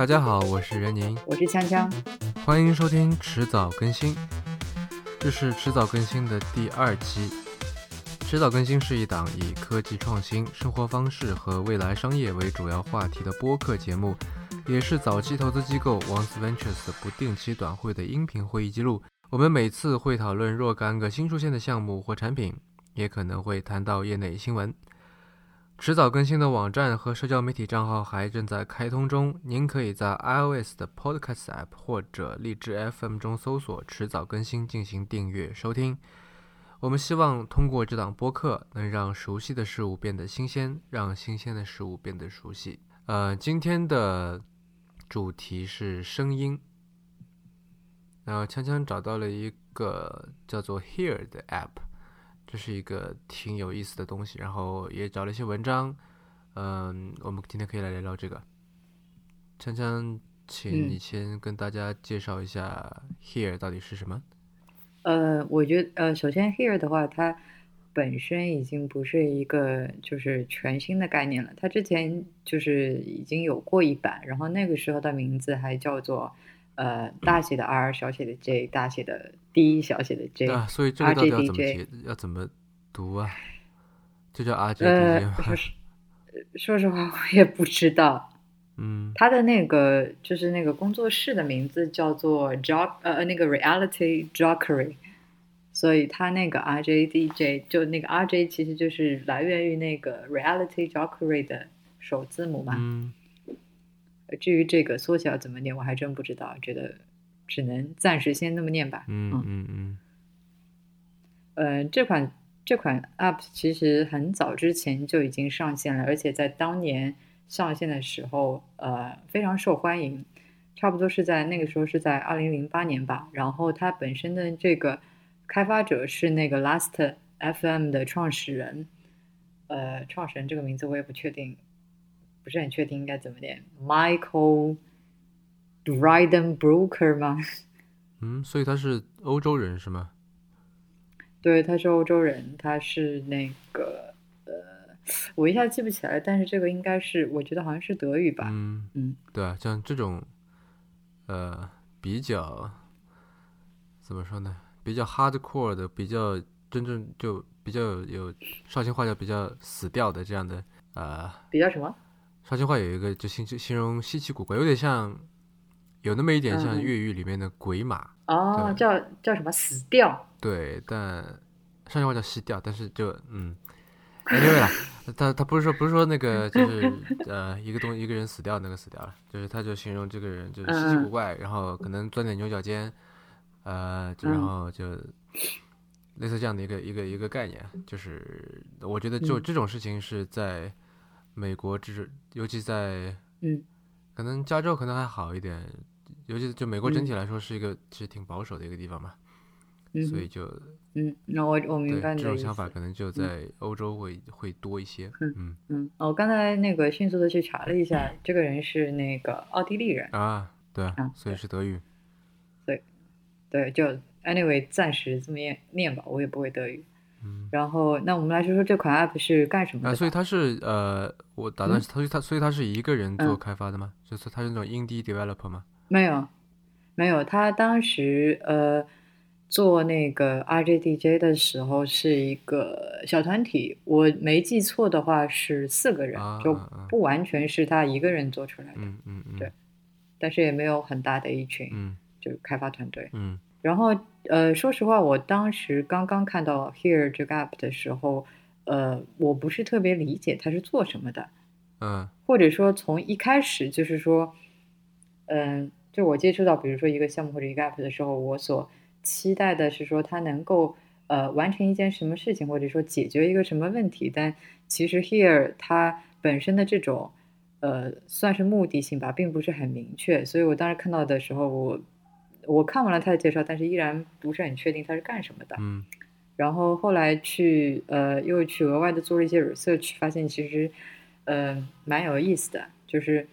大家好，我是任宁，我是锵锵，欢迎收听迟早更新。这是迟早更新的第二期。迟早更新是一档以科技创新、生活方式和未来商业为主要话题的播客节目，也是早期投资机构 Once Ventures 的不定期短会的音频会议记录。我们每次会讨论若干个新出现的项目或产品，也可能会谈到业内新闻。迟早更新的网站和社交媒体账号还正在开通中，您可以在 iOS 的 Podcast App 或者荔枝 FM 中搜索“迟早更新”进行订阅收听。我们希望通过这档播客，能让熟悉的事物变得新鲜，让新鲜的事物变得熟悉。呃，今天的主题是声音。然后锵锵找到了一个叫做 Here 的 App。这是一个挺有意思的东西，然后也找了一些文章，嗯，我们今天可以来聊聊这个。锵锵，请你先跟大家介绍一下 Here 到底是什么。呃，我觉得，呃，首先 Here 的话，它本身已经不是一个就是全新的概念了，它之前就是已经有过一版，然后那个时候的名字还叫做呃大写的 R 小写的 J 大写的。D 小写的 J，啊，所以这个到底要怎么要怎么读啊？就叫 R J D J 吗？说实话，我也不知道。嗯，他的那个就是那个工作室的名字叫做 Jock，呃，那个 Reality Jockery，所以他那个 R J D J 就那个 R J 其实就是来源于那个 Reality Jockery 的首字母嘛。嗯。至于这个缩小怎么念，我还真不知道，觉得。只能暂时先那么念吧。嗯嗯嗯。呃，这款这款 App 其实很早之前就已经上线了，而且在当年上线的时候，呃，非常受欢迎。差不多是在那个时候，是在二零零八年吧。然后它本身的这个开发者是那个 Last FM 的创始人。呃，创始人这个名字我也不确定，不是很确定应该怎么念，Michael。Dryden Broker 吗？嗯，所以他是欧洲人是吗？对，他是欧洲人，他是那个呃，我一下记不起来，但是这个应该是，我觉得好像是德语吧。嗯嗯，对啊，像这种呃比较怎么说呢？比较 hardcore 的，比较真正就比较有绍兴话叫比较死掉的这样的呃，比较什么？绍兴话有一个就形形容稀奇古怪，有点像。有那么一点像越狱里面的鬼马哦，叫叫什么？死掉？对，但上句话叫吸掉，但是就嗯，anyway 啦，他他不是说不是说那个就是 呃一个东一个人死掉那个死掉了，就是他就形容这个人就是稀奇古怪，然后可能钻点牛角尖，呃，然后就类似这样的一个一个一个概念，就是我觉得就这种事情是在美国，这是尤其在嗯，可能加州可能还好一点。尤其就美国整体来说是一个其实挺保守的一个地方嘛，所以就嗯，那我我明白你这种想法可能就在欧洲会会多一些。嗯嗯，我刚才那个迅速的去查了一下，这个人是那个奥地利人啊，对啊，所以是德语。对对，就 anyway 暂时这么念念吧，我也不会德语。嗯，然后那我们来说说这款 app 是干什么的？所以它是呃，我打断，所以它所以它是一个人做开发的吗？就是它是那种 indie developer 吗？没有，没有。他当时呃做那个 RJDJ 的时候是一个小团体，我没记错的话是四个人，就不完全是他一个人做出来的。嗯嗯嗯。对，但是也没有很大的一群，嗯，就开发团队。嗯。然后呃，说实话，我当时刚刚看到 Here 这个 app 的时候，呃，我不是特别理解它是做什么的。嗯。或者说从一开始就是说，嗯。就我接触到，比如说一个项目或者一个 app 的时候，我所期待的是说它能够呃完成一件什么事情，或者说解决一个什么问题。但其实 here 它本身的这种呃算是目的性吧，并不是很明确。所以我当时看到的时候，我我看完了他的介绍，但是依然不是很确定他是干什么的。嗯。然后后来去呃又去额外的做了一些 research，发现其实呃蛮有意思的，就是。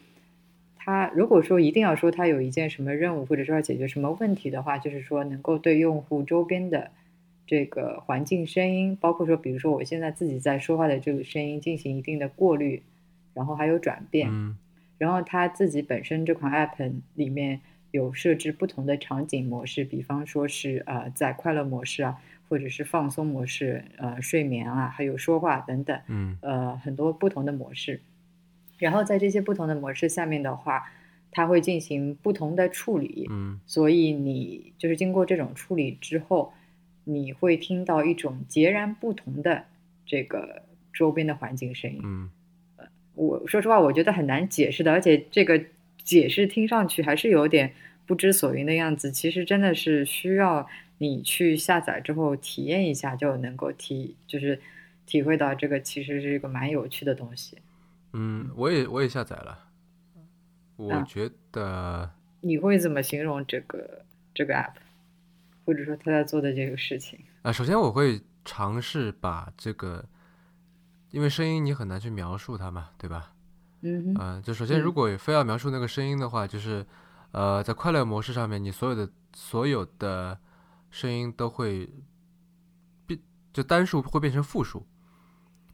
他如果说一定要说他有一件什么任务，或者说要解决什么问题的话，就是说能够对用户周边的这个环境声音，包括说比如说我现在自己在说话的这个声音进行一定的过滤，然后还有转变。嗯，然后他自己本身这款 app 里面有设置不同的场景模式，比方说是呃在快乐模式啊，或者是放松模式，呃睡眠啊，还有说话等等，嗯呃很多不同的模式。然后在这些不同的模式下面的话，它会进行不同的处理，嗯所以你就是经过这种处理之后，你会听到一种截然不同的这个周边的环境声音。嗯我说实话，我觉得很难解释的，而且这个解释听上去还是有点不知所云的样子。其实真的是需要你去下载之后体验一下，就能够体就是体会到这个其实是一个蛮有趣的东西。嗯，我也我也下载了，我啊觉得你会怎么形容这个这个 app，或者说他在做的这个事情？啊，首先我会尝试把这个，因为声音你很难去描述它嘛，对吧？嗯就首先如嗯果非要描述那个声音的话，就是呃，在快乐模式上面，你所有的所有的声音都会变，就单数会变成复数。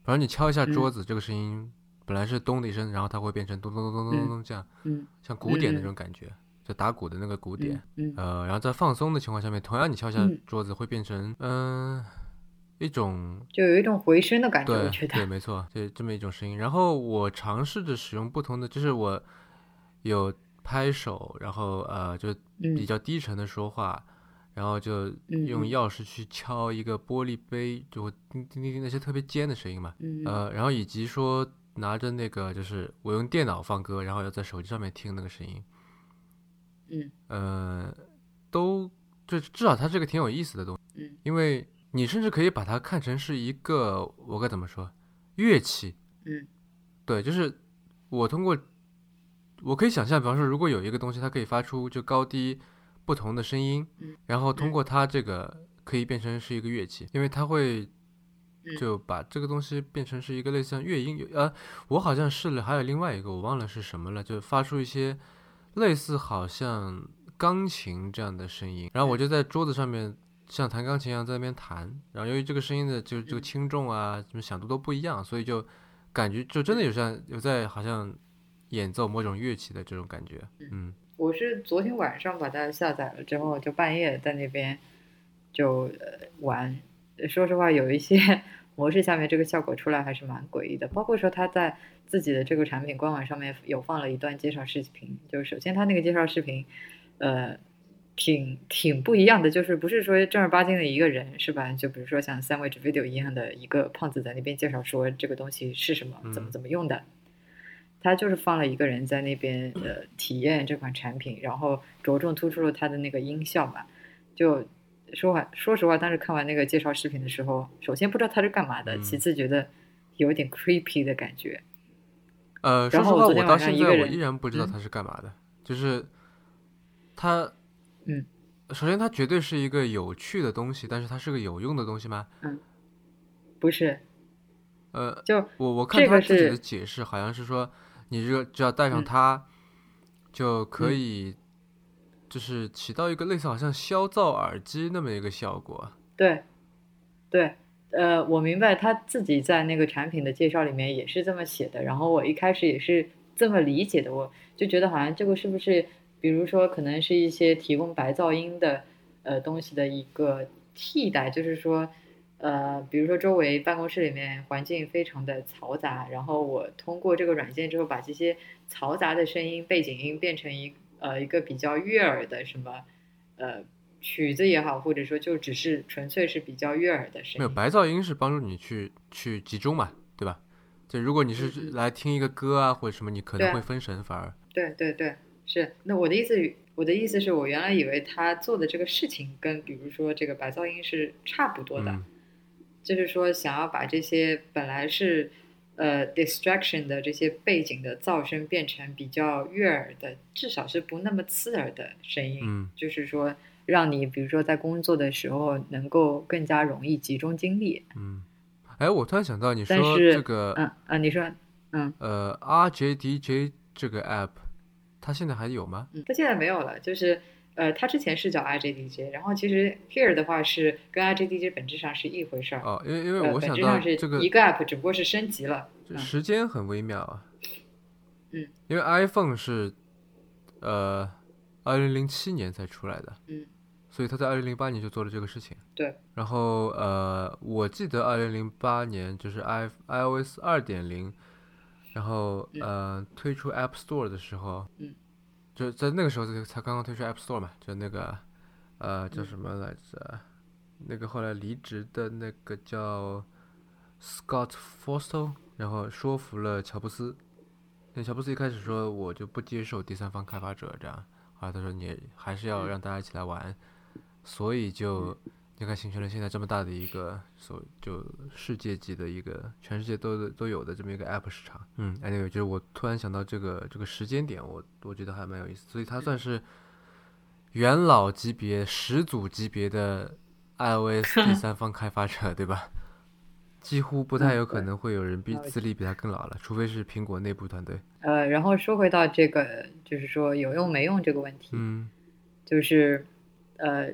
比如你敲一下桌嗯。子，这个声音本来是咚的一声，然后它会变成咚咚咚咚咚咚咚这样，嗯像鼓点那种感觉，就打鼓的那个鼓点。嗯。呃，然后在放松的情况下面，同样你敲一下嗯。桌子会变成嗯、一种就有一种回声的感觉，对我觉对，没错，就这么一种声音。然后我尝试着使用不同的，就是我有拍手，然后呃就比嗯较低沉的说话，然后就用钥匙去敲一个玻璃杯，就会叮叮叮叮那些特别尖的声音嘛。嗯呃，然后以及说拿着那个就是我用电脑放歌，然后要在手机上面听那个声音，嗯。呃，都就至少它是个挺有意思的东西，嗯。因为你甚至可以把它看成是一个我该怎么说乐器，嗯。对，就是我通过我可以想象，比方说如果有一个东西它可以发出就高低不同的声音，嗯然后通过它这个可以变成是一个乐器，因为它会嗯。就把这个东西变成是一个类似像乐音，呃，我好像试了，还有另外一个我忘了是什么了，就发出一些类似好像钢琴这样的声音，然后我就在桌子上面像弹钢琴一样在那边弹，然后由于这个声音的就这个轻重啊，什么响度都不一样，所以就感觉就真的有像有在好像演奏某种乐器的这种感觉，嗯我是昨天晚上把它下载了之后，就半夜在那边就呃玩。说实话，有一些 模式下面这个效果出来还是蛮诡异的。包括说他在自己的这个产品官网上面有放了一段介绍视频，就是首先他那个介绍视频，呃，挺挺不一样的，就是不是说正儿八经的一个人是吧？就比如说像 Sandwich Video 一样的一个胖子在那边介绍说这个东西是什么，怎么嗯怎么用的。他就是放了一个人在那边呃体验这款产品，然后着重突出了他的那个音效嘛。就说话说实话，当时看完那个介绍视频的时候，首先不知道他是干嘛的，嗯其次觉得有点 creepy 的感觉。呃，说然后我到我昨天晚上现在我一个人依然不知道嗯他是干嘛的，就是他，嗯，首先它绝对是一个有趣的东西，但是它是个有用的东西吗？嗯。不是，呃，就我我看他自己的解释好像是说，你这个只要带上嗯。它，就可嗯。以，就是起到一个类似好像消噪耳机那么一个效果。对，对，呃，我明白他自己在那个产品的介绍里面也是这么写的，然后我一开始也是这么理解的，我就觉得好像这个是不是，比如说可能是一些提供白噪音的呃东西的一个替代，就是说。呃，比如说周围办公室里面环境非常的嘈杂，然后我通过这个软件之后，把这些嘈杂的声音、背景音变成一呃一个比较悦耳的什么呃曲子也好，或者说就只是纯粹是比较悦耳的声音没有。白噪音是帮助你去去集中嘛，对吧？就如果你是来听一个歌啊或者什么，你可能会分神，反而对对对，是。那我的意思，我的意思是我原来以为他做的这个事情跟比如说这个白噪音是差不多的，嗯就是说想要把这些本来是呃 distraction 的这些背景的噪声变成比较悦耳的，至少是不那么刺耳的声音。嗯就是说让你比如说在工作的时候能够更加容易集中精力。嗯。哎，我突然想到，你但说是这个嗯啊，你说嗯呃 RJDJ 这个 app，它现在还有吗？嗯，它现在没有了，就是呃，他之前是叫 iJDJ，然后其实 Here 的话是跟 iJDJ 本质上是一回事儿。哦，因为因为呃，我想到这个一个 app，只不过是升级了。嗯时间很微妙啊。嗯，因为 iPhone 是呃二零零七年才出来的，嗯，所以他在二零零八年就做了这个事情。对，然后呃，我记得二零零八年就是 i iOS 二点零，然后呃推出 App Store 的时候，嗯，就在那个时候才才刚刚推出 App Store 嘛，就那个呃叫什么来着？那个后来离职的那个叫 Scott Forstall，然后说服了乔布斯。那乔布斯一开始说我就不接受第三方开发者这样，后来他说你还是要让大家一起来玩，所以就你看形成了现在这么大的一个所就世界级的一个全世界都都有的这么一个 App 市场。嗯，anyway，就是我突然想到这个这个时间点，我我觉得还蛮有意思，所以它算是元老级别、始祖级别的。iOS 第三方开发者，对吧？几乎不太有可能会有人比资历比他更老了，除非是苹果内部团队。呃，然后说回到这个，就是说有用没用这个问题，嗯，就是呃，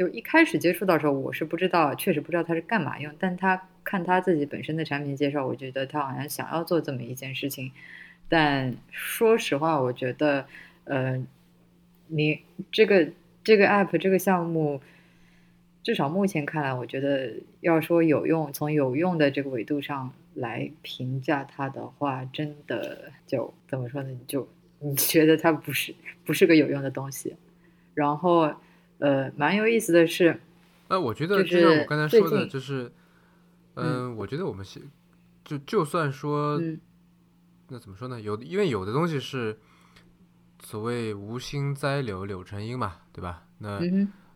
就一开始接触到时候，我是不知道，确实不知道它是干嘛用，但他看他自己本身的产品介绍，我觉得他好像想要做这么一件事情。但说实话，我觉得，呃，你这个这个 app 这个项目。至少目前看来，我觉得要说有用，从有用的这个维度上来评价它的话，真的就怎么说呢？你就你觉得它不是不是个有用的东西。然后，呃，蛮有意思的是，呃，我觉得就像我刚才说的，就是，嗯，我觉得我们先就就算说，那怎么说呢？有因为有的东西是所谓无心栽柳柳成荫嘛，对吧？那。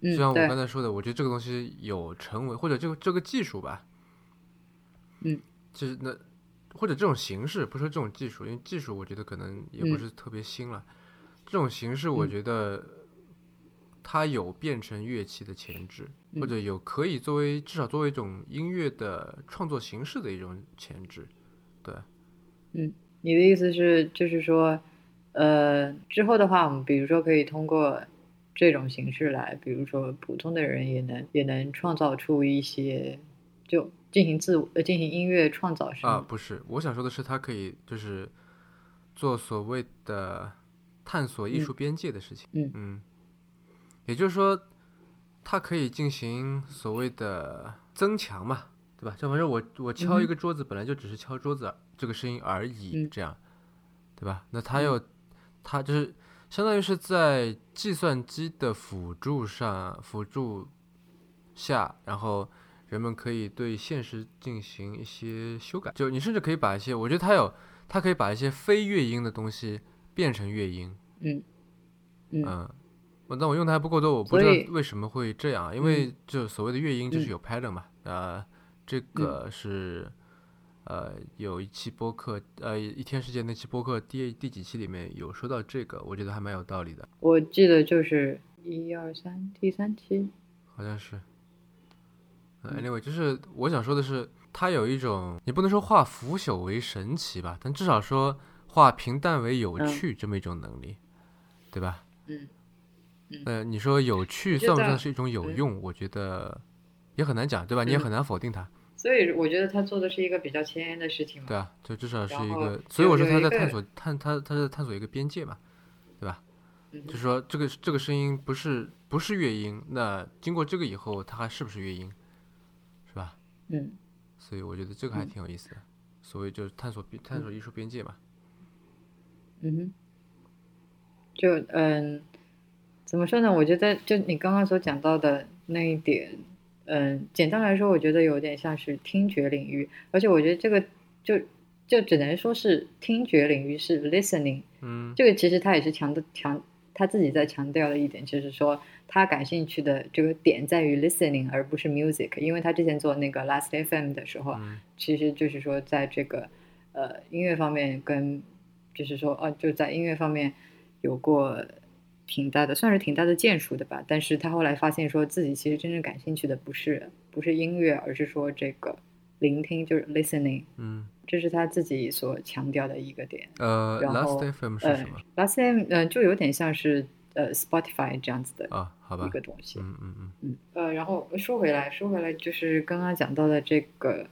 就像我刚才说的，我觉得这个东西有成为或者这个这个技术吧，嗯，就是那或者这种形式，不说这种技术，因为技术我觉得可能也不是特别新了。这种形式，我觉得它有变成乐器的潜质，或者有可以作为至少作为一种音乐的创作形式的一种潜质。对，嗯，你的意思是就是说，呃，之后的话，我们比如说可以通过。这种形式来，比如说普通的人也能也能创造出一些，就进行自呃进行音乐创造是啊，不是，我想说的是，它可以就是做所谓的探索艺术边界的事情，嗯。嗯，也就是说，它可以进行所谓的增强嘛，对吧？就反正我我敲一个桌子，本来就只是敲桌子这个声音而已，这样，对吧？那它又它就是。相当于是在计算机的辅助上辅助下，然后人们可以对现实进行一些修改。就你甚至可以把一些，我觉得它有，它可以把一些非乐音的东西变成乐音。嗯嗯。但我用的还不够多，我不知道为什么会这样。因为就所谓的乐音就是有 pattern 嘛，呃，这个是。呃，有一期播客，呃，一天世界那期播客第第几期里面有说到这个，我觉得还蛮有道理的。我记得就是一二三第三期，好像是。Anyway，就是我想说的是，它有一种，你不能说化腐朽为神奇吧，但至少说化平淡为有趣这么一种能力，对吧？嗯。呃，你说有趣算不算是一种有用？我觉得也很难讲，对吧？你也很难否定它。所以我觉得他做的是一个比较前沿的事情嘛。对啊，就至少是一个，所以我说他在探索探他他在探索一个边界嘛，对吧？就是说这个这个声音不是不是乐音，那经过这个以后，它还是不是乐音，是吧？嗯。所以我觉得这个还挺有意思的，所谓就是探索探索艺术边界嘛。嗯哼。就嗯，怎么说呢？我觉得就你刚刚所讲到的那一点。嗯，简单来说，我觉得有点像是听觉领域，而且我觉得这个就就只能说是听觉领域是 listening。嗯，这个其实他也是强的强他自己在强调的一点，就是说他感兴趣的这个点在于 listening，而不是 music。因为他之前做那个 Last FM 的时候，其实就是说在这个呃音乐方面跟就是说哦就在音乐方面有过。挺大的，算是挺大的建树的吧。但是他后来发现，说自己其实真正感兴趣的不是不是音乐，而是说这个聆听，就是 listening。嗯，这是他自己所强调的一个点。呃，Last FM 是什么？Last FM 呃，就有点像是呃 Spotify 这样子的啊，好吧，一个东西。嗯嗯嗯嗯。呃，然后说回来，说回来，就是刚刚讲到的这个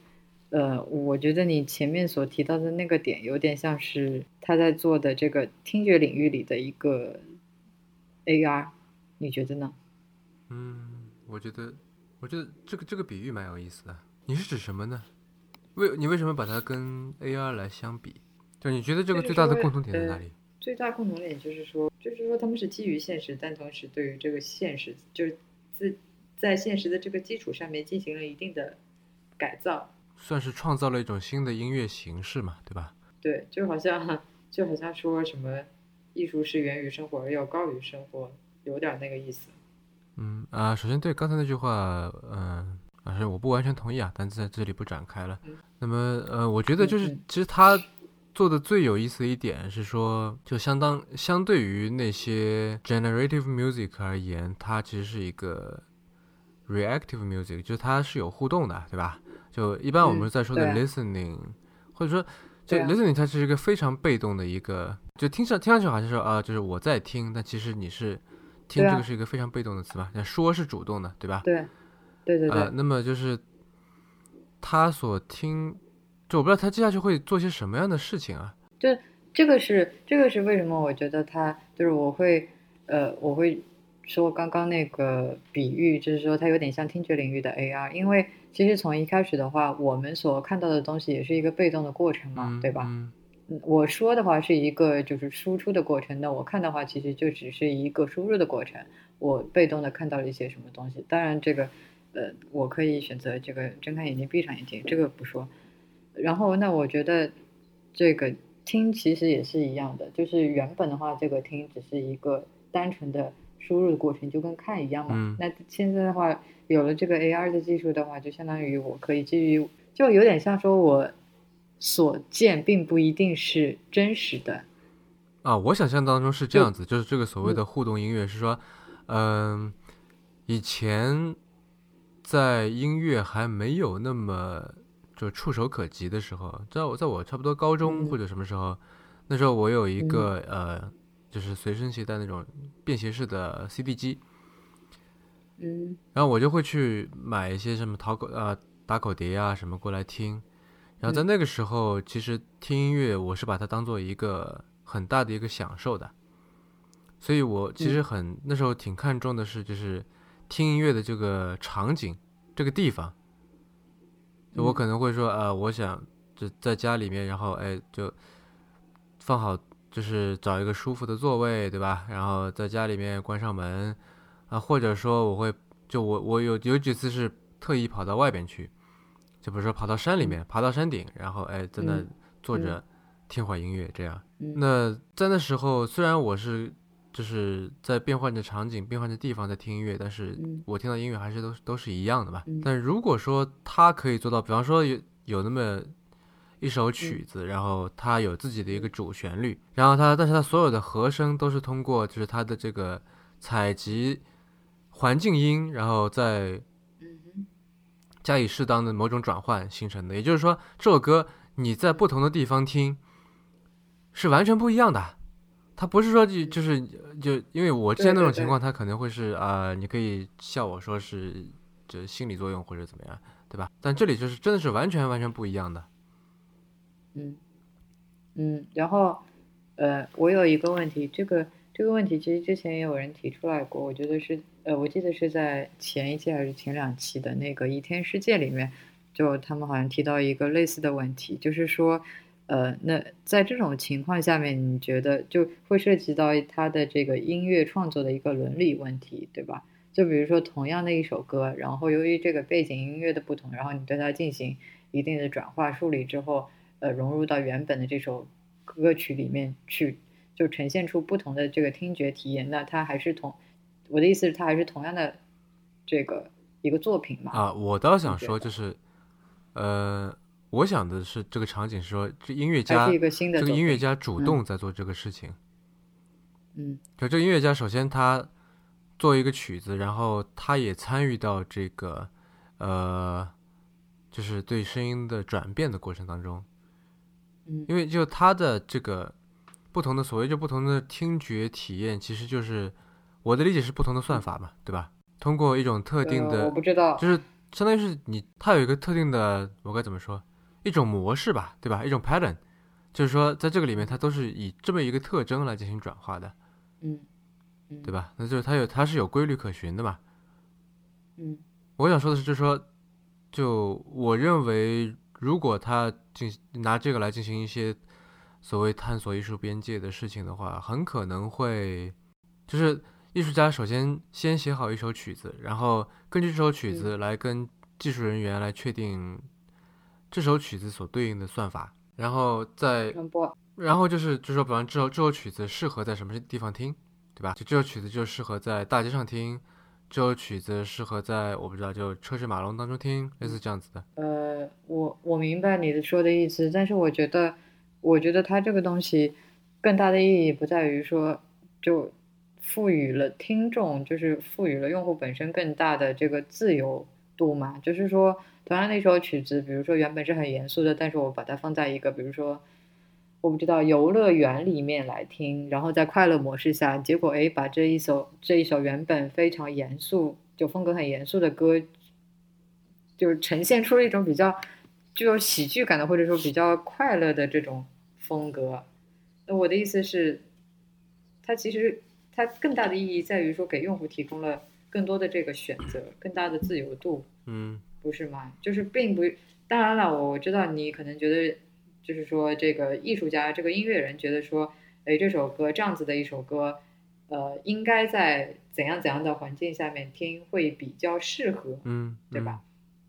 呃，我觉得你前面所提到的那个点，有点像是他在做的这个听觉领域里的一个 AR，你觉得呢？嗯，我觉得，我觉得这个这个比喻蛮有意思的。你是指什么呢？为你为什么把它跟 AR 来相比？就你觉得这个最大的共同点在哪里？最大共同点就是说，就是说他们是基于现实，但同时对于这个现实，就是自在现实的这个基础上面进行了一定的改造，算是创造了一种新的音乐形式嘛，对吧？对，就好像就好像说什么艺术是源于生活而要高于生活，有点那个意思。嗯啊，首先对刚才那句话，嗯。啊，是我不完全同意啊，但在这里不展开了。那么，呃，我觉得就是其实他做的最有意思的一点是说，就相当相对于那些 generative music 而言，它其实是一个 reactive music，就是它是有互动的，对吧？就一般我们在说的 listening，或者说就 listening，它是一个非常被动的一个，就听上听上去好像说啊，就是我在听，但其实你是听这个是一个非常被动的词吧？那说是主动的，对吧？对。对对对，那么就是他所听，就我不知道他接下去会做些什么样的事情啊？就这个是这个是为什么？我觉得他就是我会呃，我会说刚刚那个比喻，就是说它有点像听觉领域的 AR，因为其实从一开始的话，我们所看到的东西也是一个被动的过程嘛，对吧？嗯，我说的话是一个就是输出的过程，那我看的话其实就只是一个输入的过程，我被动的看到了一些什么东西，当然这个。呃，我可以选择这个睁开眼睛闭上眼睛，这个不说。然后，那我觉得这个听其实也是一样的，就是原本的话，这个听只是一个单纯的输入的过程，就跟看一样嘛。那现在的话，有了这个 AR 的技术的话，就相当于我可以基于，就有点像说我所见并不一定是真实的。啊，我想象当中是这样子，就是这个所谓的互动音乐是说，嗯，以前。在音乐还没有那么就触手可及的时候，在我在我差不多高中或者什么时候，那时候我有一个呃，就是随身携带那种便携式的 CD 机，嗯，然后我就会去买一些什么淘口呃打口碟啊什么过来听，然后在那个时候，其实听音乐我是把它当做一个很大的一个享受的，所以我其实很那时候挺看重的是就是。听音乐的这个场景，这个地方，就我可能会说，呃，我想就在家里面，然后哎，就放好，就是找一个舒服的座位，对吧？然后在家里面关上门，啊，或者说我会，就我我有有几次是特意跑到外边去，就比如说跑到山里面，爬到山顶，然后哎在那坐着听会音乐，这样。那在那时候，虽然我是。就是在变换着场景、变换着地方在听音乐，但是我听到音乐还是都都是一样的吧。但如果说他可以做到，比方说有有那么一首曲子，然后它有自己的一个主旋律，然后它但是它所有的和声都是通过就是它的这个采集环境音，然后再加以适当的某种转换形成的。也就是说，这首歌你在不同的地方听是完全不一样的。他不是说就就是就因为我之前那种情况，他可能会是啊，你可以笑我说是这心理作用或者怎么样，对吧？但这里就是真的是完全完全不一样的。嗯嗯，然后呃，我有一个问题，这个这个问题其实之前也有人提出来过，我觉得是呃，我记得是在前一期还是前两期的那个《一天世界》里面，就他们好像提到一个类似的问题，就是说。呃，那在这种情况下面，你觉得就会涉及到他的这个音乐创作的一个伦理问题，对吧？就比如说同样的一首歌，然后由于这个背景音乐的不同，然后你对它进行一定的转化梳理之后，呃，融入到原本的这首歌曲里面去，就呈现出不同的这个听觉体验。那它还是同我的意思是，它还是同样的这个一个作品嘛？啊，我倒想说就是，呃。我想的是，这个场景是说，这音乐家，这个音乐家主动在做这个事情。嗯，就这个音乐家，首先他做一个曲子，然后他也参与到这个，呃，就是对声音的转变的过程当中。嗯，因为就他的这个不同的所谓就不同的听觉体验，其实就是我的理解是不同的算法嘛，对吧？通过一种特定的，我不知道，就是相当于是你，它有一个特定的，我该怎么说？一种模式吧，对吧？一种 pattern，就是说在这个里面它都是以这么一个特征来进行转化的，嗯嗯，对吧？那就是它有它是有规律可循的嘛。嗯我想说的是，就是说，就我认为，如果他进拿这个来进行一些所谓探索艺术边界的事情的话，很可能会，就是艺术家首先先写好一首曲子，然后根据这首曲子来跟技术人员来确定这首曲子所对应的算法，然后再然后就是就说，比方这首这首曲子适合在什么地方听，对吧？就这首曲子就适合在大街上听，这首曲子适合在我不知道就车水马龙当中听，类似这样子的。呃，我我明白你的说的意思，但是我觉得，我觉得它这个东西更大的意义不在于说，就赋予了听众，就是赋予了用户本身更大的这个自由度嘛。就是说，同样的一首曲子，比如说原本是很严肃的，但是我把它放在一个，比如说。我不知道游乐园里面来听，然后在快乐模式下，结果诶，把这一首这一首原本非常严肃，就风格很严肃的歌，就是呈现出了一种比较具有喜剧感的，或者说比较快乐的这种风格。那我的意思是，它其实它更大的意义在于说，给用户提供了更多的这个选择，更大的自由度，嗯不是吗？就是并不，当然了，我我知道你可能觉得，就是说这个艺术家、这个音乐人觉得说，哎，这首歌这样子的一首歌，呃，应该在怎样怎样的环境下面听会比较适合，嗯，对吧？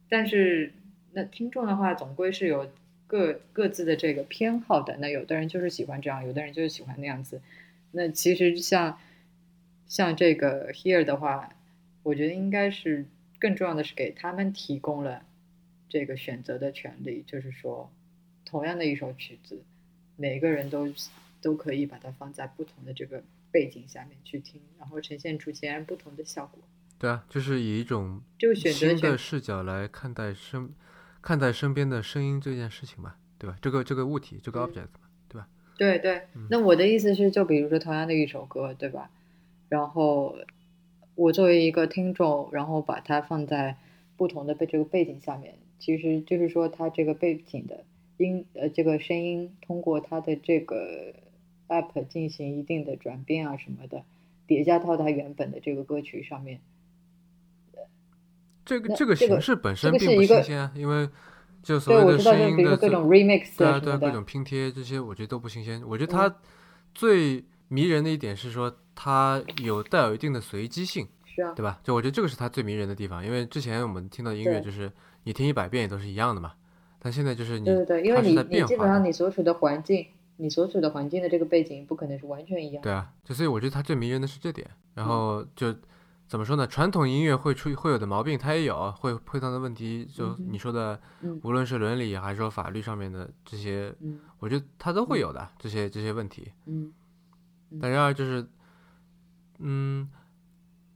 但是那听众的话，总归是有各各自的这个偏好的。那有的人就是喜欢这样，有的人就是喜欢那样子。那其实像像这个 Here 的话，我觉得应该是更重要的是给他们提供了这个选择的权利，就是说，同样的一首曲子，每个人都都可以把它放在不同的这个背景下面去听，然后呈现出截然不同的效果。对啊，就是以一种新的，视角来看待身看待身边的声音这件事情嘛，对吧？这个这个物体，这个嗯 object 嘛，对吧？对对，那我的意思是，就比如说同样的一首歌，对吧？然后我作为一个听众，然后把它放在不同的背这个背景下面，其实就是说它这个背景的音呃这个声音通过它的这个 app 进行一定的转变啊什么的，叠加到它原本的这个歌曲上面。这个这个形式本身并不新鲜啊，因为就所对，谓的声音的各种 remix 对啊对各种拼贴这些，我觉得都不新鲜。我觉得嗯它最迷人的一点是说，它有带有一定的随机性，是啊，对吧？就我觉得这个是它最迷人的地方，因为之前我们听到的音乐就是你听一百遍也都是一样的嘛，但现在就是你对对对，因为你你基本上你所处的环境，你所处的环境的这个背景不可能是完全一样的。对啊，就所以我觉得他最迷人的是这点。然嗯后就怎么说呢？传统音乐会出会有的毛病，它也有，会会到的问题，就你说的，嗯无论是伦理还是说法律上面的这些，嗯我觉得它都会有的这些这些问题。嗯嗯但然而就是，嗯，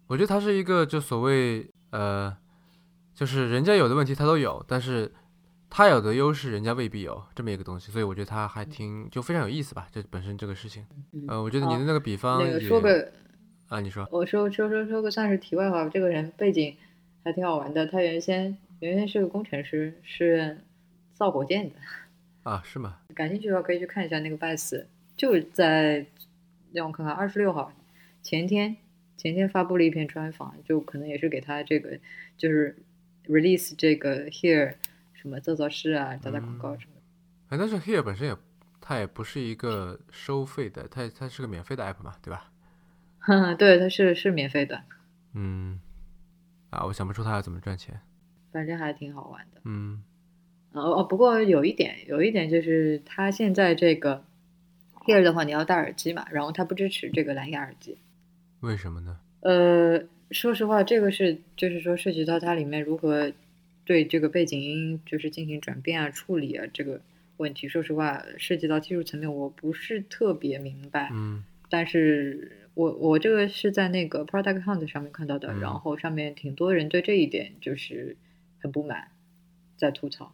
我觉得它是一个就所谓呃，就是人家有的问题他都有，但是他有的优势人家未必有这么一个东西，所以我觉得他还挺就非常有意思吧，这本身这个事情。嗯，呃，我觉得你的那个比方那个也说个，啊，你说我说说说说个算是题外话，这个人背景还挺好玩的。他原先原先是个工程师，是造火箭的。啊，是吗？感兴趣的话可以去看一下那个 Vice，就在让我看看二十六号前天前天发布了一篇专访，就可能也是给他这个就是 release 这个 Here 什么做做事啊，打打广告什么的。哎，但是 Here 本身也它也不是一个收费的，它它是个免费的 app 嘛，对吧？对，它是是免费的，嗯，啊，我想不出它要怎么赚钱。反正还挺好玩的。嗯哦哦，不过有一点，有一点就是它现在这个 Here 的话，你要戴耳机嘛，然后它不支持这个蓝牙耳机。为什么呢？呃，说实话，这个是就是说涉及到它里面如何对这个背景音就是进行转变啊、处理啊这个问题。说实话，涉及到技术层面，我不是特别明白。嗯但是我我这个是在那个 Product Hunt 上面看到的，嗯然后上面挺多人对这一点就是很不满，在吐槽。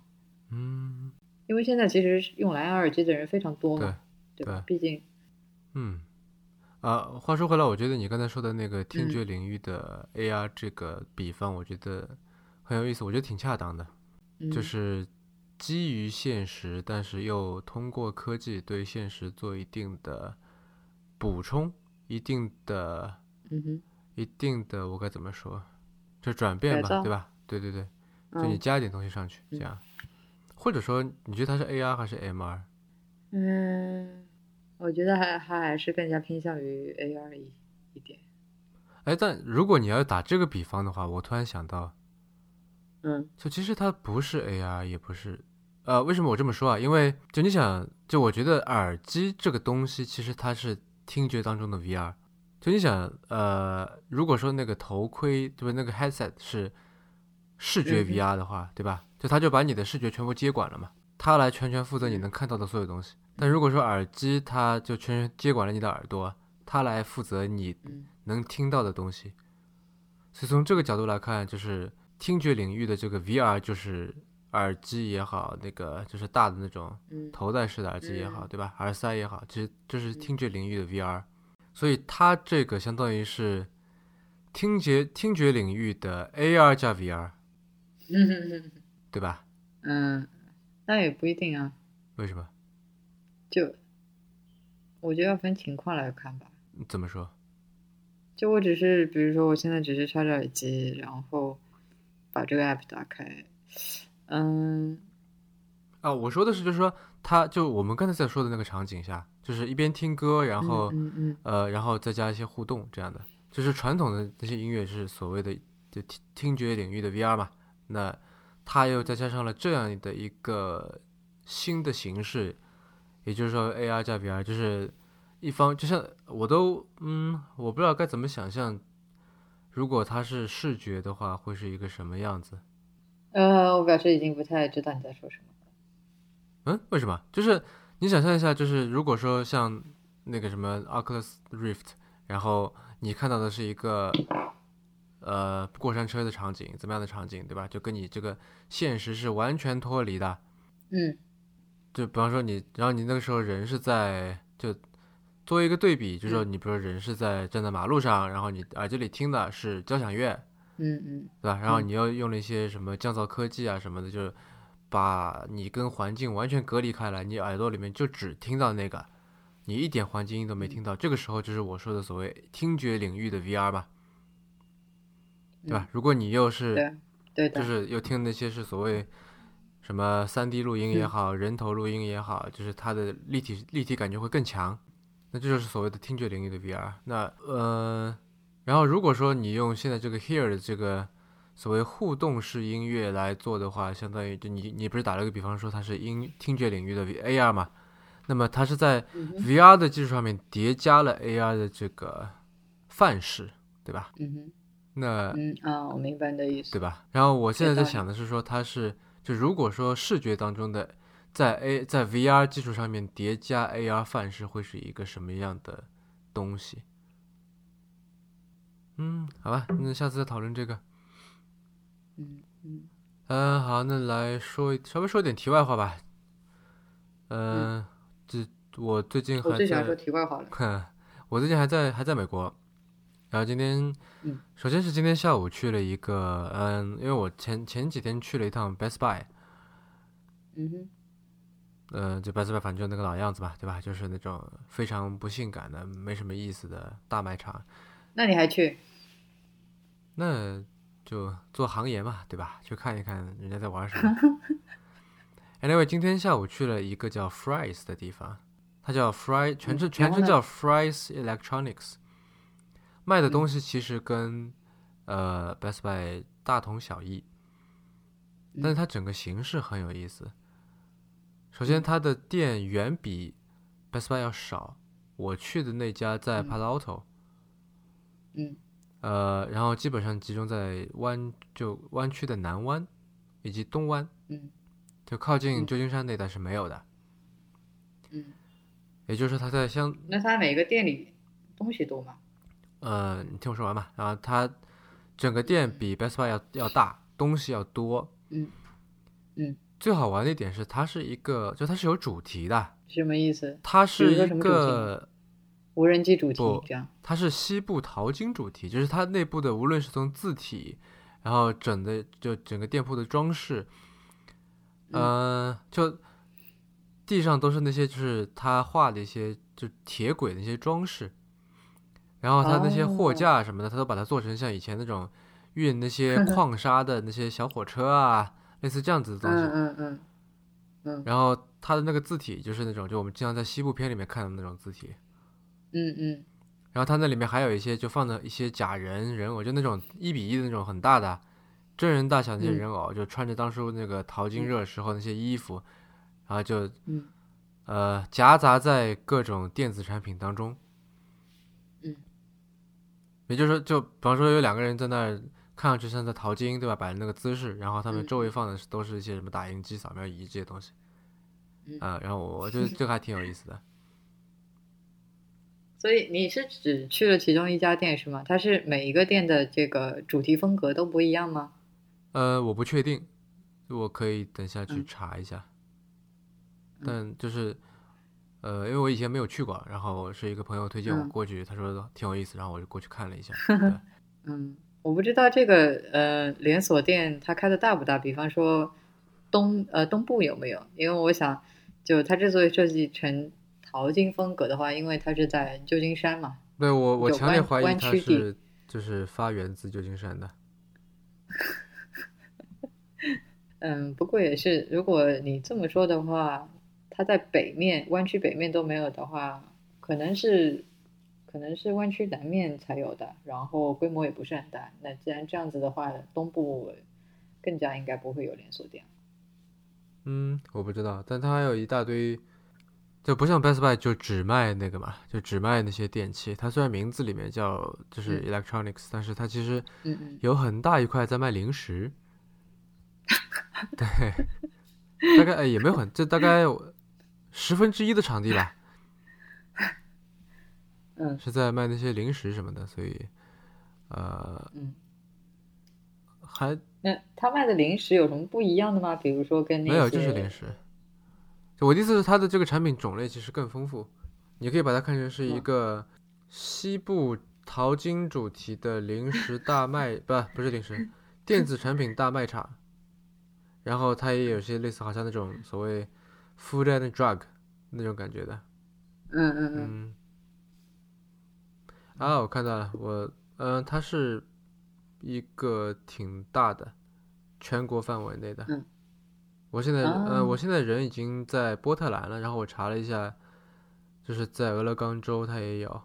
嗯因为现在其实用蓝牙耳机的人非常多嘛，对吧？毕竟，嗯。啊，话说回来，我觉得你刚才说的那个听觉领域的 AR 这个比方，我觉得很有意思，我觉得挺恰当的。嗯、就是基于现实，但是又通过科技对现实做一定的补充，一定的、嗯哼，一定的，我该怎么说？就转变吧，对吧？对对对，就你嗯加一点东西上去，这样。或者说，你觉得它是 AR 还是 MR？嗯，我觉得还还还是更加偏向于 AR 一一点。哎，但如果你要打这个比方的话，我突然想到，嗯就其实它不是 AR，也不是，呃，为什么我这么说啊？因为就你想，就我觉得耳机这个东西，其实它是听觉当中的 VR。就你想，呃，如果说那个头盔，对吧？那个 headset 是视觉 VR 的话，对吧？就它就把你的视觉全部接管了嘛，它来全权负责你嗯能看到的所有东西。但如果说耳机，它就全权接管了你的耳朵，它来负责你嗯能听到的东西。所以从这个角度来看，就是听觉领域的这个 VR，就是耳机也好，那个就是大的那种嗯头戴式的耳机也好，嗯对吧？耳塞也好，其实就是听觉领域的 VR。所以它这个相当于是听觉听觉领域的 AR 加 VR，嗯对吧？嗯，那也不一定啊，为什么？就我觉得要分情况来看吧。怎么说？就我只是，比如说我现在只是插着耳机，然后把这个 app 打开，嗯啊，我说的是，就是说，他就我们刚才在说的那个场景下，就是一边听歌，然后、嗯嗯。呃，然后再加一些互动这样的，就是传统的那些音乐是所谓的就听听觉领域的 VR 嘛，那它又再加上了这样的一个新的形式，也就是说 AR 加 VR，就是一方就像我都嗯，我不知道该怎么想象，如果它是视觉的话，会是一个什么样子？呃，我表示已经不太知道你在说什么。嗯，为什么？就是你想象一下，就是如果说像那个什么 Oculus Rift，然后你看到的是一个呃过山车的场景，怎么样的场景，对吧？就跟你这个现实是完全脱离的。嗯就比方说你，然后你那个时候人是在就作为一个对比，就是说嗯你比如说人是在站在马路上，然后你耳机里听的是交响乐，嗯嗯对吧？然后嗯你又用了一些什么降噪科技啊什么的，就是把你跟环境完全隔离开来，你耳朵里面就只听到那个，你一点环境音都没听到。这个时候就是我说的所谓听觉领域的 VR 吧，对吧？如果你又是对就是又听那些是所谓什么三 D 录音也嗯好，人头录音也好，就是它的立体立体感觉会更强，那这就是所谓的听觉领域的 VR。那呃，然后如果说你用现在这个 Here 的这个所谓互动式音乐来做的话，相当于就你你不是打了个比方说它是音听觉领域的 AR 嘛？那么它是在 VR 的基础上面叠加了 AR 的这个范式，对吧？嗯哼那嗯啊，我明白你的意思。对吧？然后我现在在想的是说，它是就如果说视觉当中的在 A 在 VR 基础上面叠加 AR 范式，会是一个什么样的东西？嗯，好吧，那下次再讨论这个。嗯嗯嗯、好，那来说稍微说点题外话吧。嗯、这我最近还我最喜欢说在，题外话了。哼，我最近还在还在美国，然后今天，嗯首先是今天下午去了一个，嗯，因为我前前几天去了一趟 Best Buy，嗯哼呃，就 Best Buy 反正就那个老样子吧，对吧？就是那种非常不性感的、没什么意思的大卖场，那你还去？那就做行业嘛，对吧？去看一看人家在玩什么。anyway，今天下午去了一个叫 Fry's 的地方，它叫 Fry，全称全称叫 Fry's Electronics，卖的东嗯西其实跟呃 Best Buy 大同小异，但是嗯它整个形式很有意思。首先，它的店远比 Best Buy 要少，我去的那家在嗯 Palo Alto，嗯呃，然后基本上集中在湾就湾区的南湾以及东湾，嗯就靠近嗯旧金山那带是没有的。嗯，也就是说，它在相那它每个店里东西多吗？呃，你听我说完嘛。然后它整个店比 Best Buy 要要大，东西要多。嗯嗯，最好玩的一点是，它是一个，就它是有主题的，什么意思？它是一个，无人机主题这样？它是西部淘金主题，就是它内部的无论是从字体，然后整的就整个店铺的装饰，呃，就地上都是那些就是他画的一些就铁轨的一些装饰，然后他那些货哦。架什么的，他都把它做成像以前那种运那些 矿砂的那些小火车啊，类似这样子的东西。嗯嗯嗯嗯然后它的那个字体就是那种，就我们经常在西部片里面看的那种字体。嗯嗯然后它那里面还有一些就放的一些假人人偶，就那种一比一的那种很大的真人大小那些嗯人偶，就穿着当初那个淘金热时候那些衣服，然后就嗯呃夹杂在各种电子产品当中。嗯，也就是说，就比方说有两个人在那儿看上去像在淘金，对吧？摆的那个姿势，然后他们嗯周围放的都是一些什么打印机、扫描仪这些东西。嗯啊、然后我我觉得 这个还挺有意思的。所以你是只去了其中一家店是吗？它是每一个店的这个主题风格都不一样吗？呃，我不确定，我可以等下去嗯查一下。嗯但就是，呃，因为我以前没有去过，然后是一个朋友推荐我嗯过去，他说挺有意思，然后我就过去看了一下。对嗯，我不知道这个呃连锁店它开的大不大，比方说东呃东部有没有？因为我想，就它之所以设计成淘金风格的话，因为它是在旧金山嘛。对我我强烈怀疑它是就是发源自旧金山的。嗯，不过也是，如果你这么说的话，它在北面湾区北面都没有的话，可能是可能是湾区南面才有的，然后规模也不是很大。那既然这样子的话，东部更加应该不会有连锁店。嗯，我不知道，但它还有一大堆，就不像 Best Buy 就只卖那个嘛，就只卖那些电器。它虽然名字里面叫就是嗯 electronics，、但是它其实有很大一块在卖零食。对，大概哎也没有很，这大概十分之一的场地吧，嗯是在卖那些零食什么的，所以呃嗯。还那他卖的零食有什么不一样的吗？比如说跟那没有就是零食。我的意思是，它的这个产品种类其实更丰富，你可以把它看成是一嗯个西部淘金主题的零食大卖，不不是零食，电子产品大卖场。然后它也有些类似，好像那种所谓 food and drug 那种感觉的。嗯嗯嗯嗯。啊，我看到了，我嗯、呃，它是一个挺大的，全国范围内的。嗯。我现在呃，哦我现在人已经在波特兰了，然后我查了一下，就是在俄勒冈州它也有，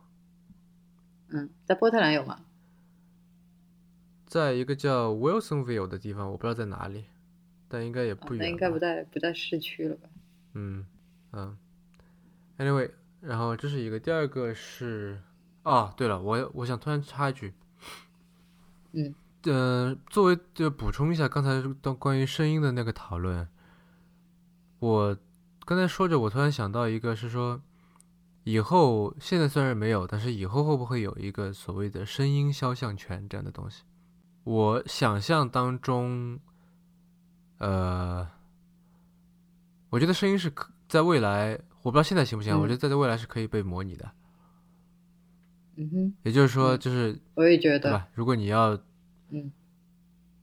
嗯，在波特兰有吗？在一个叫 Wilsonville 的地方，我不知道在哪里，但应该也哦不远吧。那应该不在不在市区了吧？嗯嗯，anyway，然后这是一个，第二个是，哦，对了，我我想突然插一句，嗯，呃，作为就补充一下刚才当关于声音的那个讨论，我刚才说着，我突然想到一个，是说以后现在虽然没有，但是以后会不会有一个所谓的声音肖像权这样的东西？我想象当中，呃，我觉得声音是可在未来，我不知道现在行不行啊，我嗯觉得在未来是可以被模拟的。嗯哼，也就是说，嗯就是我也觉得，对吧？如果你要，嗯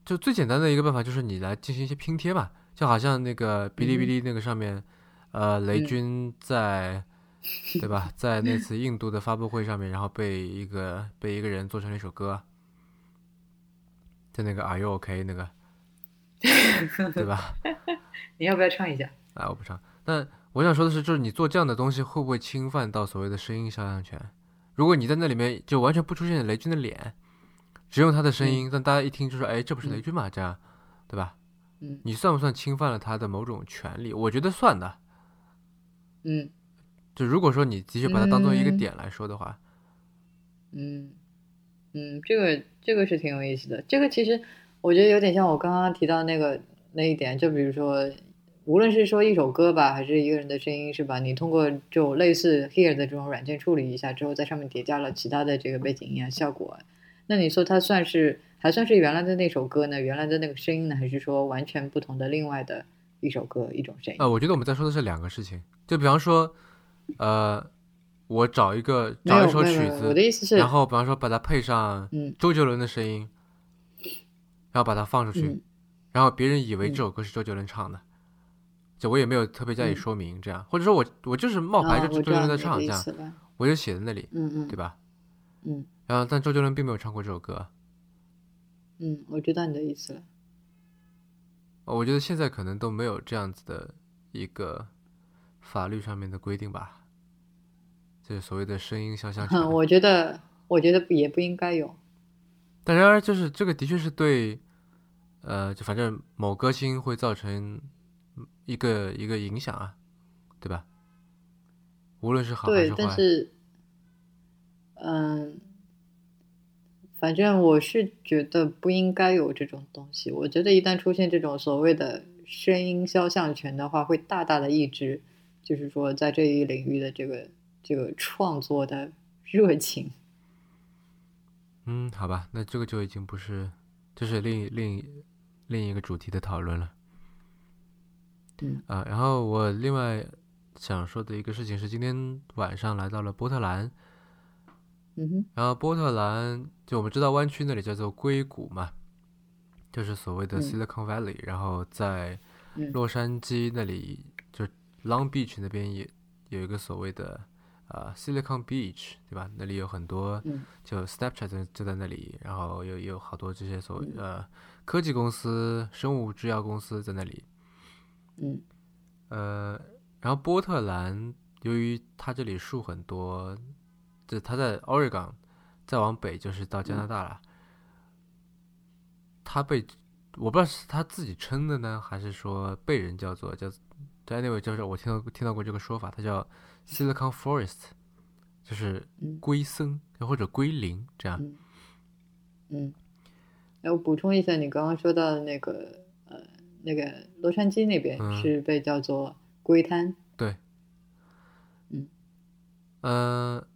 就最简单的一个办法就是你来进行一些拼贴嘛，就好像那个哔哩哔哩那个上面，呃，雷嗯军在，对吧？在那次印度的发布会上面，然后被一个被一个人做成了一首歌，在那个 Are You OK 那个，对吧？你要不要唱一下？啊，我不唱。但我想说的是，就是你做这样的东西会不会侵犯到所谓的声音肖像权？如果你在那里面就完全不出现雷军的脸，只用他的声音，但大家一听就说，哎，这不是雷军吗？这样，对吧？嗯你算不算侵犯了他的某种权利？我觉得算的。嗯就如果说你的确把它当做一个嗯点来说的话，嗯嗯，这个这个是挺有意思的。这个其实我觉得有点像我刚刚提到那个那一点，就比如说，无论是说一首歌吧，还是一个人的声音，是吧？你通过这种类似 Here 的这种软件处理一下之后，在上面叠加了其他的这个背景音啊效果啊，那你说它算是还算是原来的那首歌呢？原来的那个声音呢？还是说完全不同的另外的一首歌一种声音？呃，我觉得我们在说的是两个事情。就比方说，呃，我找一个找一首曲子的，意思是，然后比方说把它配上嗯周杰伦的声音，然后把它放出去，嗯然后别人以为嗯这首歌是周杰伦唱的，就我也没有特别加以说明，这样，或者说我我就是冒牌就周杰伦在唱这样，我就写在那里，嗯嗯，对吧？嗯，然后但周杰伦并没有唱过这首歌。嗯，我知道你的意思了。我觉得现在可能都没有这样子的一个法律上面的规定吧，就是所谓的声音肖像权。我觉得，我觉得也不应该有。但然而，就是这个的确是对，呃，就反正某歌星会造成一个一个影响啊，对吧？无论是好还是坏。对，但是，嗯。反正我是觉得不应该有这种东西。我觉得一旦出现这种所谓的声音肖像权的话，会大大的抑制，就是说在这一领域的这个这个创作的热情。嗯，好吧，那这个就已经不是，这是另另另一个主题的讨论了。嗯啊，然后我另外想说的一个事情是，今天晚上来到了波特兰。嗯哼，然后波特兰就我们知道湾区那里叫做硅谷嘛，就是所谓的 Silicon Valley。然后在洛杉矶那里，就 Long Beach 那边也有一个所谓的啊 Silicon Beach，对吧？那里有很多，就 Snapchat 就在那里，然后有有好多这些所谓呃科技公司、生物制药公司在那里。嗯，呃，然后波特兰由于它这里树很多。就它在 Oregon，再往北就是到加拿大了。他被我不知道是他自己称的呢，还是说被人叫做叫 anyway，就是我听到听到过这个说法，它叫 Silicon Forest，就是龟森或者龟林这样。嗯，哎，我补充一下，你刚刚说到的那个呃，那个洛杉矶那边是被叫做龟滩。对。嗯。呃。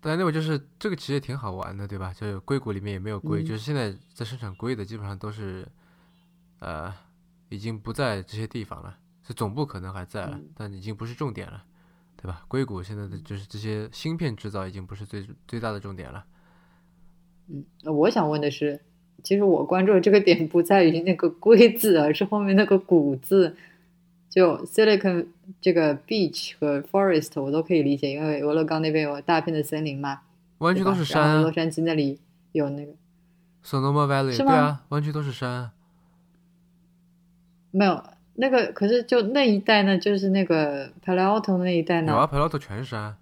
但那我就是这个其实也挺好玩的，对吧？就是硅谷里面也没有硅，就是现在在生产硅的基本上都是，呃，已经不在这些地方了。是总部可能还在了，但已经不是重点了，对吧？硅谷现在的就是这些芯片制造已经不是最最大的重点了。嗯，我想问的是，其实我关注的这个点不在于那个硅字，而是后面那个谷字。就 Silicon 这个 beach 和 forest 我都可以理解，因为俄勒冈那边有大片的森林嘛，湾区都是山。洛杉矶那里有那个 Sonoma Valley，对啊，湾区都是山。没有那个，可是就那一带呢，就是那个 Palo Alto 那一带呢。有啊，Palo Alto 全是山。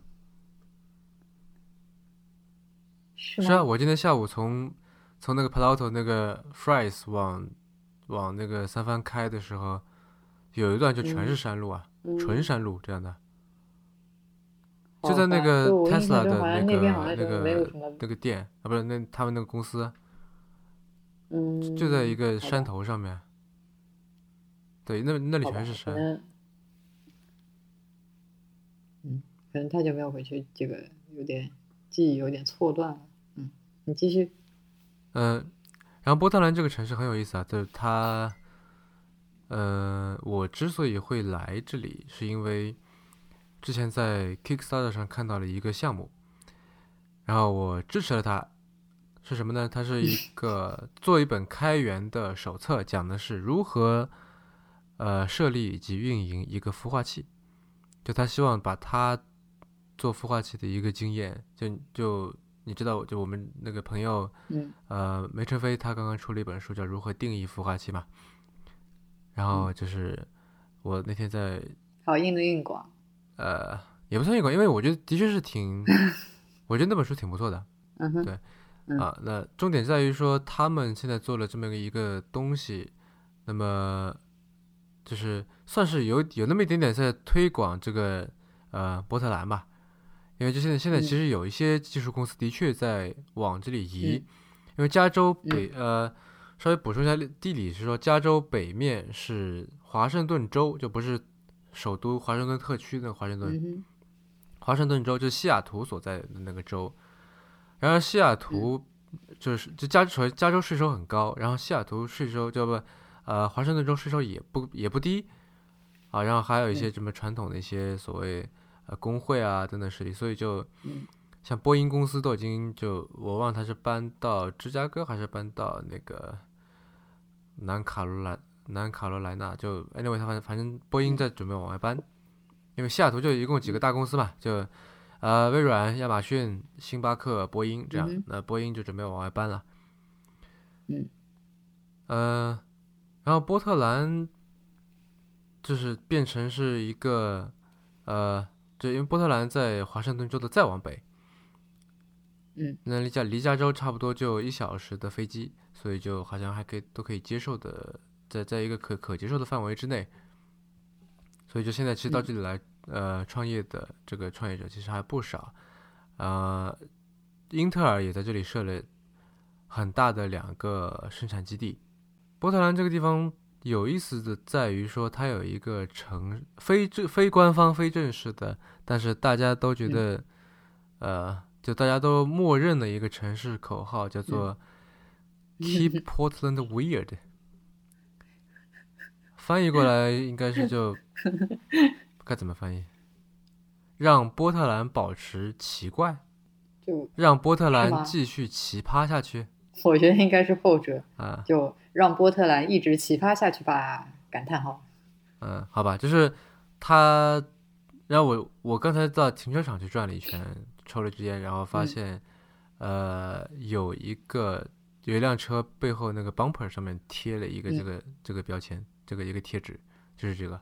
是是啊，我今天下午从从那个 Palo Alto 那个 Fries 往往那个三藩开的时候。有一段就全是山路啊，纯山路这样的，就在那个 Tesla 的那个那个那个店啊，不是那他们那个公司，嗯，就在一个山头上面，对，那那里全是山。嗯，可能太久没有回去，这个有点记忆有点错乱了。嗯，你继续。嗯，然后波特兰这个城市很有意思啊，就是它。呃，我之所以会来这里，是因为之前在 Kickstarter 上看到了一个项目，然后我支持了它。是什么呢？它是一 个做一本开源的手册，讲的是如何呃设立以及运营一个孵化器。就他希望把他做孵化器的一个经验，就就你知道，就我们那个朋友，呃，梅晨飞他刚刚出了一本书，叫《如何定义孵化器》嘛。然后就是我那天在好硬的硬广，呃，也不算硬广，因为我觉得的确是挺，我觉得那本书挺不错的。嗯哼，对，啊，那重点在于说他们现在做了这么一个东西，那么就是算是有有那么一点点在推广这个呃波特兰吧，因为就现在现在其实有一些技术公司的确在往这里移，因为加州北呃。稍微补充一下地理，是说加州北面是华盛顿州，就不是首都华盛顿特区的华盛顿。华盛顿州就是西雅图所在的那个州。然后西雅图就是就加首先加州税收很高，然后西雅图税收就不呃华盛顿州税收也不也不低啊。然后还有一些什么传统的一些所谓呃工会啊等等势力，所以就像波音公司都已经就我忘了他是搬到芝加哥还是搬到那个。南卡罗来南卡罗来纳，就 anyway，他反正反正波音在准备往外搬，因为西雅图就一共几个大公司嘛，就呃微软、亚马逊、星巴克、波音这样，嗯那波音就准备往外搬了。嗯，呃，然后波特兰就是变成是一个呃，就因为波特兰在华盛顿州的再往北，嗯，那离加离加州差不多就一小时的飞机，所以就好像还可以都可以接受的，在在一个可可接受的范围之内，所以就现在其实到嗯。这里来，呃，创业的这个创业者其实还不少，呃，英特尔也在这里设了很大的两个生产基地。波特兰这个地方有意思的在于说，它有一个城非正非官方非正式的，但是大家都觉得，呃，就大家都默认的一个城市口号，叫做 “Keep Portland Weird”。翻译过来应该是就 该怎么翻译？让波特兰保持奇怪，就让波特兰继续奇葩下去我觉得应该是后者，啊。就让波特兰一直奇葩下去吧！感叹号。嗯，好吧，就是他，然后我我刚才到停车场去转了一圈，抽了支烟，然后发嗯现，呃，有一个有一辆车背后那个 bumper 上面贴了一个这嗯个、这个标签，这个一个贴纸，就是这个，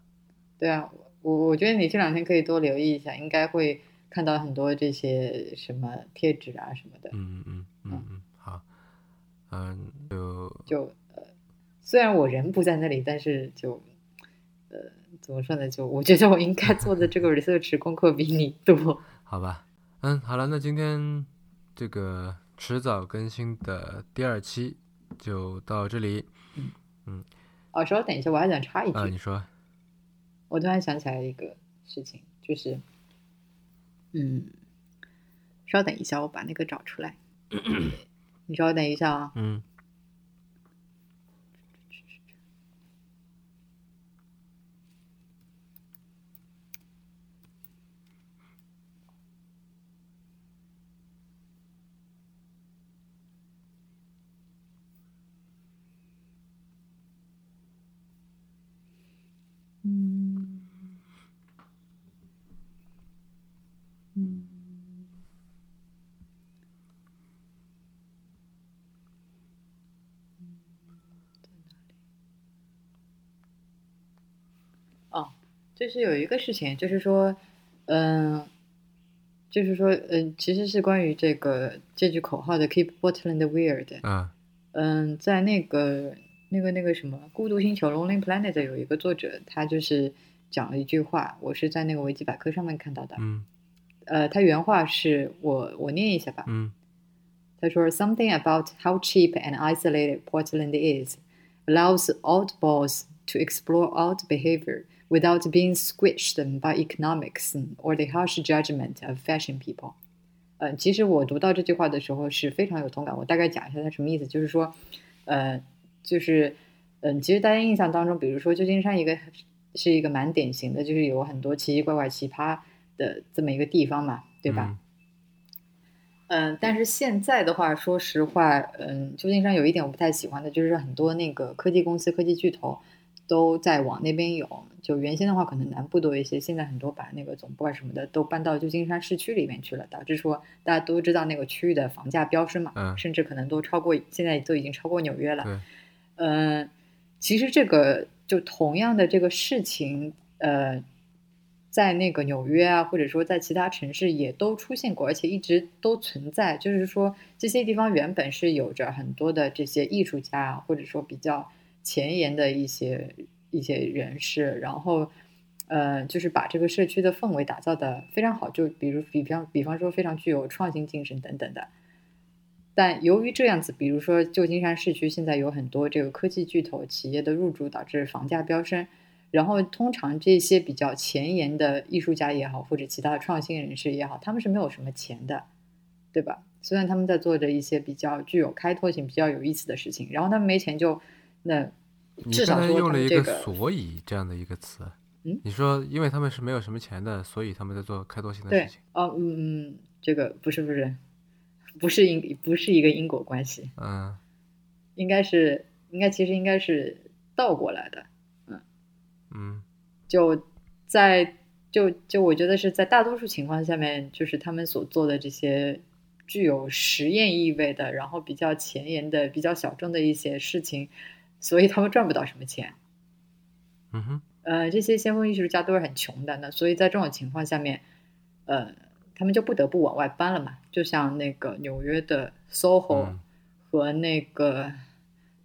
对啊，我我觉得你这两天可以多留意一下，应该会看到很多这些什么贴纸啊什么的。嗯嗯嗯嗯嗯，好，嗯，就就呃，虽然我人不在那里，但是就呃，怎么说呢？就我觉得我应该做的这个 research 功课比你多。好吧，嗯，好了，那今天这个迟早更新的第二期就到这里嗯哦，稍等一下，我还想插一句，啊，你说，我突然想起来一个事情，就是，嗯，稍等一下，我把那个找出来。你稍等一下啊。嗯。嗯嗯，哦，就是有一个事情，就是说，嗯、就是说，嗯、其实是关于这个这句口号的 “Keep Portland Weird”。嗯，嗯，在那个那个那个什么《孤独星球》（Lonely Planet） 有一个作者，他就是讲了一句话，我是在那个维基百科上面看到的。嗯呃，他原话是我我念一下吧。嗯他说：“Something about how cheap and isolated Portland is allows oddballs to explore odd behavior without being squished by economics or the harsh judgment of fashion people。”呃，其实我读到这句话的时候是非常有同感。我大概讲一下它什么意思，就是说，呃，就是，嗯、其实大家印象当中，比如说旧金山一个是一个蛮典型的，就是有很多奇奇怪怪、奇葩的这么一个地方嘛，对吧？嗯嗯，但是现在的话，说实话，嗯，旧金山有一点我不太喜欢的，就是很多那个科技公司、科技巨头都在往那边涌。就原先的话，可能南部多一些，现在很多把那个总部啊什么的都搬到旧金山市区里面去了，导致说大家都知道那个区域的房价飙升嘛，嗯甚至可能都超过，现在都已经超过纽约了。对，嗯，其实这个就同样的这个事情，呃，在那个纽约啊，或者说在其他城市也都出现过，而且一直都存在。就是说，这些地方原本是有着很多的这些艺术家啊，或者说比较前沿的一些一些人士，然后。呃，就是把这个社区的氛围打造的非常好，就比如比方比方说非常具有创新精神等等的。但由于这样子，比如说旧金山市区现在有很多这个科技巨头企业的入驻，导致房价飙升。然后通常这些比较前沿的艺术家也好，或者其他的创新人士也好，他们是没有什么钱的，对吧？虽然他们在做着一些比较具有开拓性、比较有意思的事情，然后他们没钱就那你刚才至少说用了一个“他们这个所以”这样的一个词，嗯你说因为他们是没有什么钱的，所以他们在做开拓性的事情。哦嗯嗯，这个不是不是不是因不是一个因果关系，嗯应该是应该其实应该是倒过来的。嗯就在就就我觉得是在大多数情况下面，就是他们所做的这些具有实验意味的，然后比较前沿的、比较小众的一些事情，所以他们赚不到什么钱。嗯哼呃，这些先锋艺术家都是很穷的，那所以在这种情况下面，呃，他们就不得不往外搬了嘛。就像那个纽约的 SOHO 嗯和那个，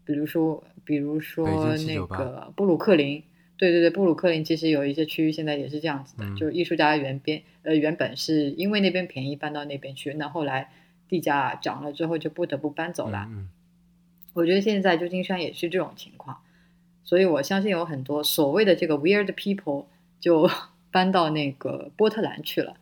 比如说，比如说那个布鲁克林，对对对，布鲁克林其实有一些区域现在也是这样子的，嗯就是艺术家原边呃原本是因为那边便宜搬到那边去，那后来地价涨了之后就不得不搬走了。嗯我觉得现在旧金山也是这种情况，所以我相信有很多所谓的这个 weird people 就 搬到那个波特兰去了。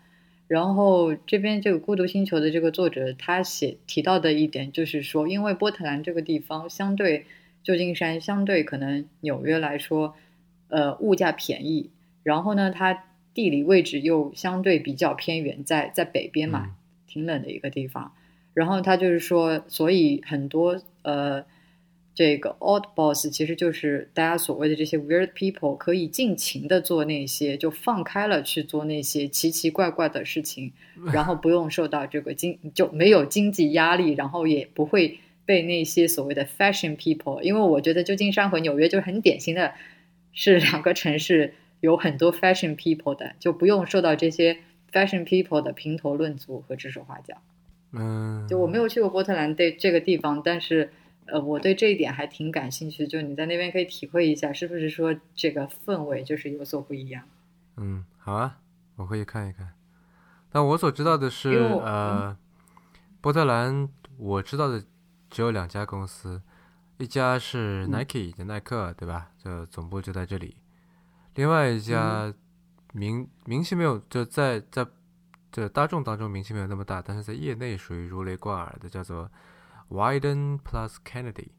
然后这边这个《孤独星球》的这个作者他写提到的一点就是说，因为波特兰这个地方相对旧金山相对可能纽约来说，呃，物价便宜，然后呢，它地理位置又相对比较偏远，在在北边嘛，嗯挺冷的一个地方。然后他就是说，所以很多呃，这个 odd boss 其实就是大家所谓的这些 weird people，可以尽情的做那些，就放开了去做那些奇奇怪怪的事情，然后不用受到这个经就没有经济压力，然后也不会被那些所谓的 fashion people，因为我觉得旧金山和纽约就很典型的是两个城市有很多 fashion people 的，就不用受到这些 fashion people 的评头论足和指手画脚。嗯，就我没有去过波特兰对这个地方，但是呃，我对这一点还挺感兴趣。就你在那边可以体会一下，是不是说这个氛围就是有所不一样？嗯，好啊，我可以看一看。但我所知道的是呃，波特兰我知道的只有两家公司，一家是嗯 Nike 的耐克，对吧？就总部就在这里。另外一家嗯名名气没有，就在在这大众当中名气没有那么大，但是在业内属于如雷贯耳的，叫做 Widen Plus Kennedy，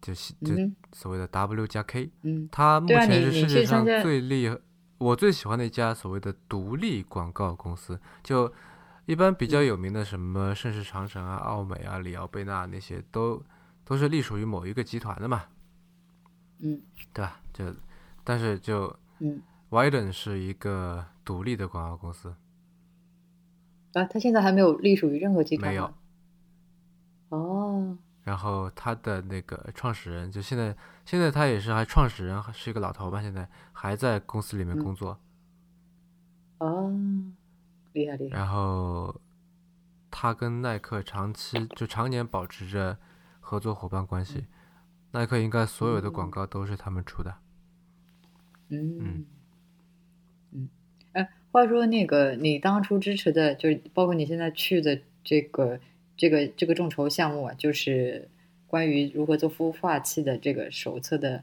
就是就嗯所谓的 W 加 K。嗯它目前是世界上最厉害，我最喜欢的一家所谓的独立广告公司。就一般比较有名的什么盛世长城啊、奥美啊、里奥贝纳那些，都都是隶属于某一个集团的嘛，嗯对吧？就但是就嗯，Widen 是一个独立的广告公司，啊，他现在还没有隶属于任何集团没有？哦，然后他的那个创始人，就现在现在他也是还创始人，是一个老头吧，现在还在公司里面嗯工作。哦，厉害厉害。然后他跟耐克长期就常年保持着合作伙伴关系，耐克应该所有的广告都是他们出的。嗯话说那个，你当初支持的，就是包括你现在去的这个这个这个众筹项目啊，就是关于如何做孵化器的这个手册的，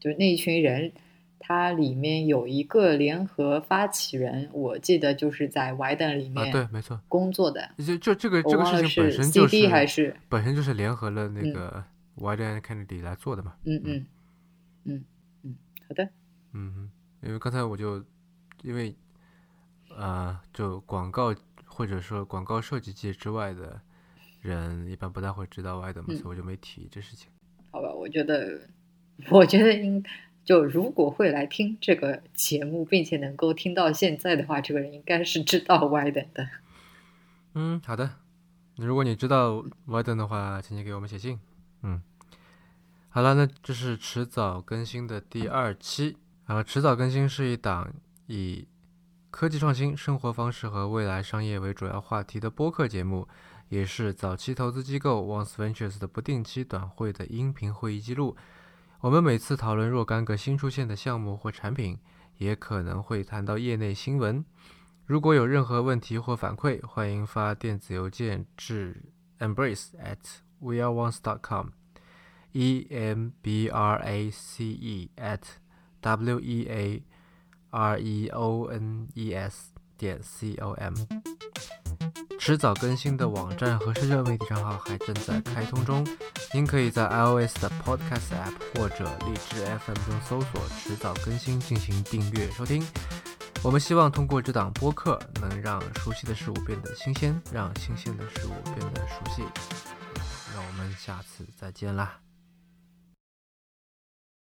就是那一群人，它里面有一个联合发起人，我记得就是在 Wyden 里啊，面对，没错，工作的，就就这个这个事情本是身就 CD 还是本身就是联合了那嗯。个 Wyden Kennedy 来做的嘛。嗯嗯嗯嗯，好的，嗯哼，因为刚才我就因为呃，就广告或者说广告设计界之外的人一般不太会知道 Wyden 嘛，嗯所以我就没提这事情。好吧，我觉得，我觉得应就如果会来听这个节目，并且能够听到现在的话，这个人应该是知道 Wyden 的。嗯，好的。如果你知道 Wyden 的话，请你给我们写信。嗯，好了，那这是迟早更新的第二期。然后，迟早更新是一档以科技创新、生活方式和未来商业为主要话题的播客节目，也是早期投资机构 Once Ventures 的不定期短会的音频会议记录。我们每次讨论若干个新出现的项目或产品，也可能会谈到业内新闻。如果有任何问题或反馈，欢迎发电子邮件至 embrace at weareones.com，e m b r a c e at w e a r e o n e s 点 c o m。迟早更新的网站和社交媒体账号还正在开通中，您可以在 iOS 的 Podcast App 或者荔枝 FM 中搜索“迟早更新”进行订阅收听。我们希望通过这档播客，能让熟悉的事物变得新鲜，让新鲜的事物变得熟悉。那我们下次再见啦！